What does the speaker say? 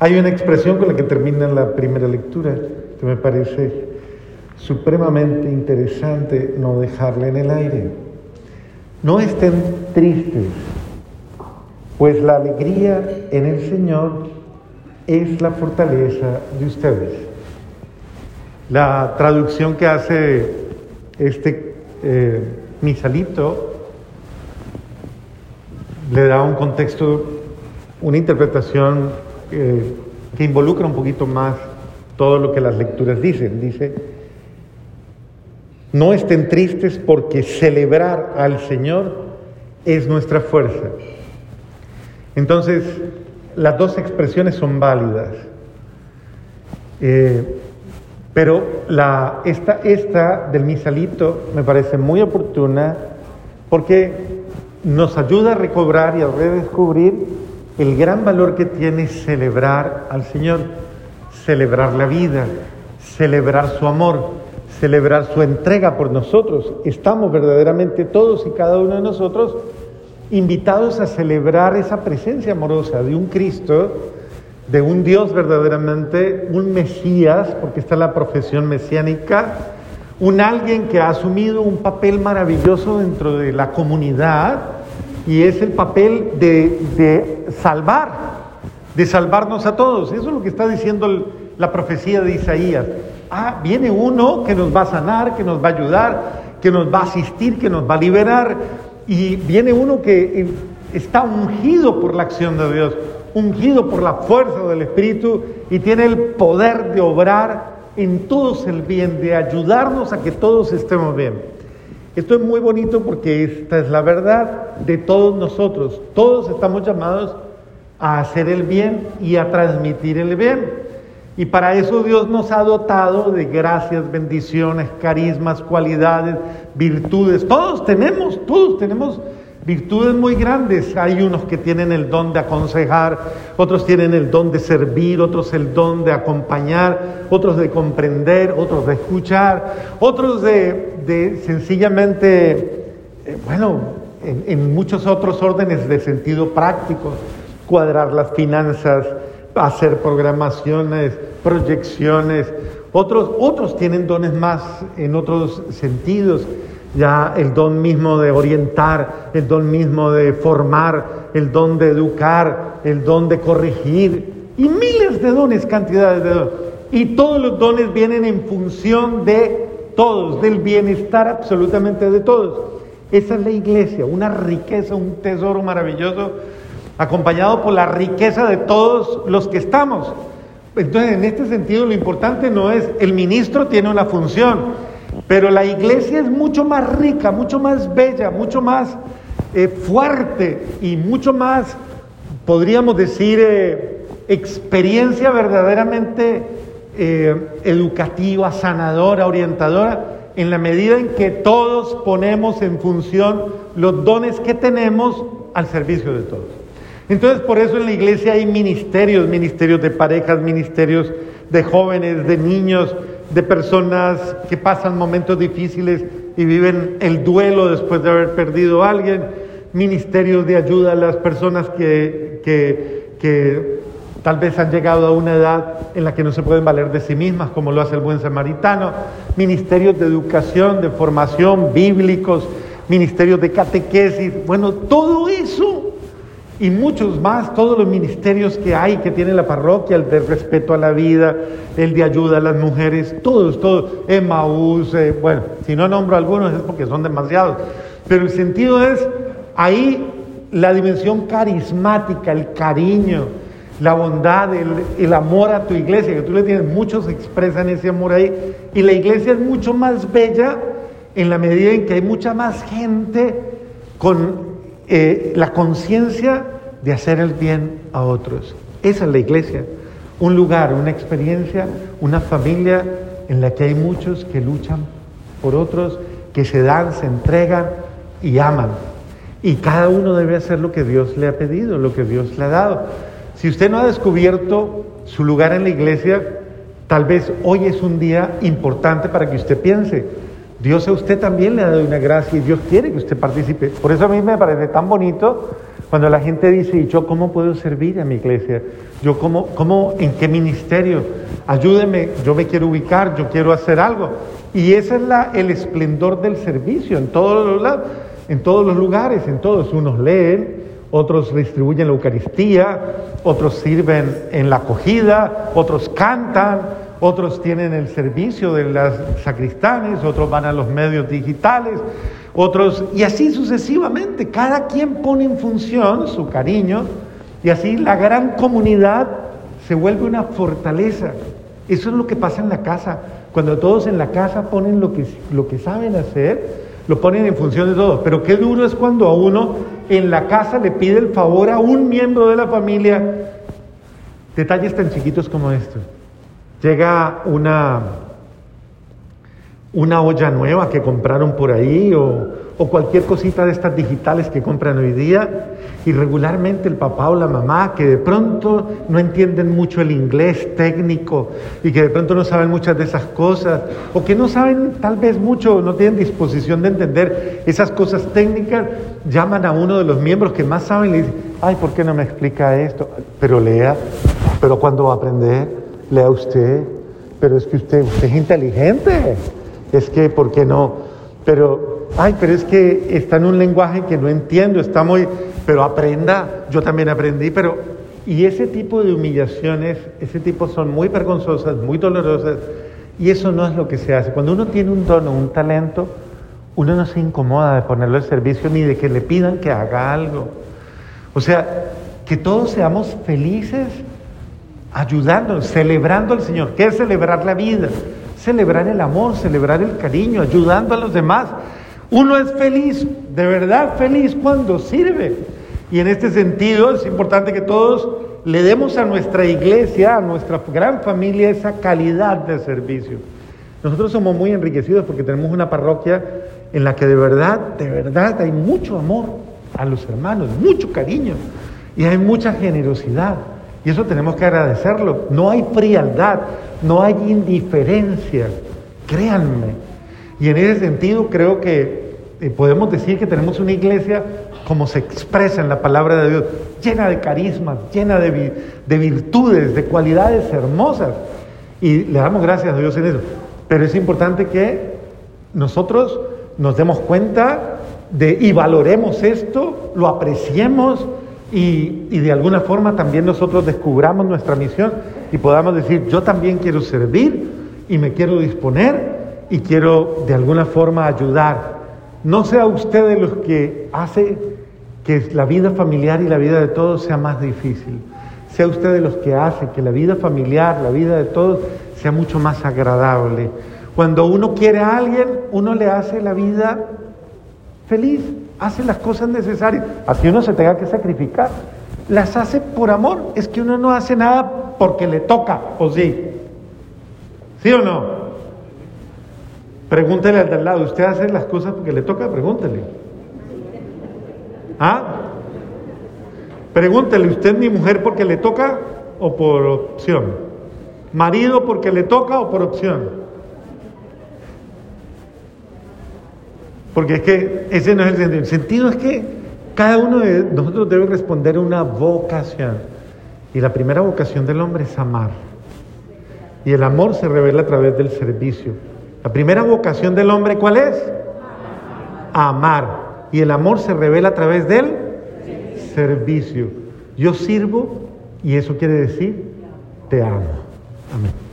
Hay una expresión con la que termina la primera lectura que me parece supremamente interesante no dejarla en el aire. No estén tristes, pues la alegría en el Señor es la fortaleza de ustedes. La traducción que hace este eh, misalito le da un contexto, una interpretación eh, que involucra un poquito más todo lo que las lecturas dicen. Dice, no estén tristes porque celebrar al Señor es nuestra fuerza. Entonces, las dos expresiones son válidas. Eh, pero esta, esta del misalito me parece muy oportuna porque nos ayuda a recobrar y a redescubrir el gran valor que tiene celebrar al Señor, celebrar la vida, celebrar su amor, celebrar su entrega por nosotros. Estamos verdaderamente todos y cada uno de nosotros invitados a celebrar esa presencia amorosa de un Cristo, de un Dios verdaderamente, un Mesías, porque está la profesión mesiánica, un alguien que ha asumido un papel maravilloso dentro de la comunidad y es el papel de, salvar, de salvarnos a todos. Eso es lo que está diciendo la profecía de Isaías. Ah, viene uno que nos va a sanar, que nos va a ayudar, que nos va a asistir, que nos va a liberar. Y viene uno que eh, está ungido por la acción de Dios, ungido por la fuerza del Espíritu y tiene el poder de obrar en todos el bien, de ayudarnos a que todos estemos bien. Esto es muy bonito porque esta es la verdad de todos nosotros. Todos estamos llamados a hacer el bien y a transmitir el bien. Y para eso Dios nos ha dotado de gracias, bendiciones, carismas, cualidades, virtudes. Todos tenemos, todos tenemos virtudes muy grandes. Hay unos que tienen el don de aconsejar, otros tienen el don de servir, otros el don de acompañar, otros de comprender, otros de escuchar, otros de, sencillamente, eh, bueno, en, en muchos otros órdenes de sentido práctico, cuadrar las finanzas, hacer programaciones, proyecciones. Otros, otros tienen dones más en otros sentidos, ya el don mismo de orientar, el don mismo de formar, el don de educar, el don de corregir, y miles de dones, cantidades de dones. Y todos los dones vienen en función de todos, del bienestar absolutamente de todos. Esa es la iglesia, una riqueza, un tesoro maravilloso acompañado por la riqueza de todos los que estamos. Entonces, en este sentido, lo importante no es el ministro tiene una función, pero la iglesia es mucho más rica, mucho más bella, mucho más eh, fuerte y mucho más, podríamos decir, eh, experiencia verdaderamente eh, educativa, sanadora, orientadora, en la medida en que todos ponemos en función los dones que tenemos al servicio de todos. Entonces por eso en la iglesia hay ministerios, ministerios de parejas, ministerios de jóvenes, de niños, de personas que pasan momentos difíciles y viven el duelo después de haber perdido a alguien, ministerios de ayuda a las personas que, que, tal vez han llegado a una edad en la que no se pueden valer de sí mismas, como lo hace el buen samaritano, ministerios de educación, de formación, bíblicos, ministerios de catequesis, bueno, todo eso y muchos más, todos los ministerios que hay que tiene la parroquia, el de respeto a la vida, el de ayuda a las mujeres, todos, todos, Emmaús, eh, bueno, si no nombro algunos es porque son demasiados, pero el sentido es ahí la dimensión carismática, el cariño, la bondad, el, el, amor a tu iglesia, que tú le tienes, muchos expresan ese amor ahí, y la iglesia es mucho más bella en la medida en que hay mucha más gente con eh, la conciencia de hacer el bien a otros. Esa es la iglesia, un lugar, una experiencia, una familia en la que hay muchos que luchan por otros, que se dan, se entregan y aman. Y cada uno debe hacer lo que Dios le ha pedido, lo que Dios le ha dado. Si usted no ha descubierto su lugar en la iglesia, tal vez hoy es un día importante para que usted piense, Dios a usted también le ha dado una gracia y Dios quiere que usted participe. Por eso a mí me parece tan bonito Cuando la gente dice, ¿y yo cómo puedo servir a mi iglesia? ¿Yo cómo, cómo, en qué ministerio? Ayúdeme, yo me quiero ubicar, yo quiero hacer algo. Y ese es la, el esplendor del servicio en todos los en todos los lugares, en todos. Unos leen, otros distribuyen la Eucaristía, otros sirven en la acogida, otros cantan, otros tienen el servicio de las sacristanes, otros van a los medios digitales, otros, y así sucesivamente. Cada quien pone en función su cariño y así la gran comunidad se vuelve una fortaleza. Eso es lo que pasa en la casa. Cuando todos en la casa ponen lo que, lo que saben hacer, lo ponen en función de todos. Pero qué duro es cuando a uno en la casa le pide el favor a un miembro de la familia. Detalles tan chiquitos como esto. Llega una, una olla nueva que compraron por ahí o, cualquier cosita de estas digitales que compran hoy día y regularmente el papá o la mamá que de pronto no entienden mucho el inglés técnico y que de pronto no saben muchas de esas cosas o que no saben tal vez mucho, no tienen disposición de entender esas cosas técnicas, llaman a uno de los miembros que más saben y le dicen, ay, ¿por qué no me explica esto? Pero lea, pero cuando va a aprender, lea usted, pero es que usted, es inteligente, es que, ¿por qué no? Pero, ay, pero es que está en un lenguaje que no entiendo, está muy, pero aprenda, yo también aprendí, pero, y ese tipo de humillaciones, ese tipo son muy vergonzosas, muy dolorosas, y eso no es lo que se hace. Cuando uno tiene un don o un talento, uno no se incomoda de ponerlo al servicio ni de que le pidan que haga algo. O sea, que todos seamos felices ayudando, celebrando al Señor. ¿Qué es celebrar la vida? celebrar el amor, celebrar el cariño, ayudando a los demás. Uno es feliz, de verdad feliz cuando sirve. Y en este sentido es importante que todos le demos a nuestra iglesia, a nuestra gran familia, esa calidad de servicio. Nosotros somos muy enriquecidos porque tenemos una parroquia en la que de verdad, de verdad hay mucho amor a los hermanos, mucho cariño y hay mucha generosidad. Y eso tenemos que agradecerlo. No hay frialdad, no hay indiferencia, créanme. Y en ese sentido creo que eh, podemos decir que tenemos una iglesia como se expresa en la palabra de Dios, llena de carismas, llena de, de virtudes, de cualidades hermosas. Y le damos gracias a Dios en eso. Pero es importante que nosotros nos demos cuenta de, y valoremos esto, lo apreciemos y, de alguna forma también nosotros descubramos nuestra misión y podamos decir, yo también quiero servir y me quiero disponer y quiero de alguna forma ayudar. No sea usted de los que hace que la vida familiar y la vida de todos sea más difícil. Sea usted de los que hace que la vida familiar, la vida de todos sea mucho más agradable. Cuando uno quiere a alguien, uno le hace la vida feliz hace las cosas necesarias, así uno se tenga que sacrificar. Las hace por amor, es que uno no hace nada porque le toca, ¿o sí? ¿Sí o no? Pregúntele al de al lado, ¿usted hace las cosas porque le toca? Pregúntele. ¿Ah? Pregúntele, ¿usted mi mujer porque le toca o por opción? ¿Marido porque le toca o por opción? Porque es que ese no es el sentido. El sentido es que cada uno de nosotros debe responder a una vocación. Y la primera vocación del hombre es amar. Y el amor se revela a través del servicio. La primera vocación del hombre, ¿cuál es? Amar. Y el amor se revela a través del servicio. Yo sirvo y eso quiere decir te amo. Amén.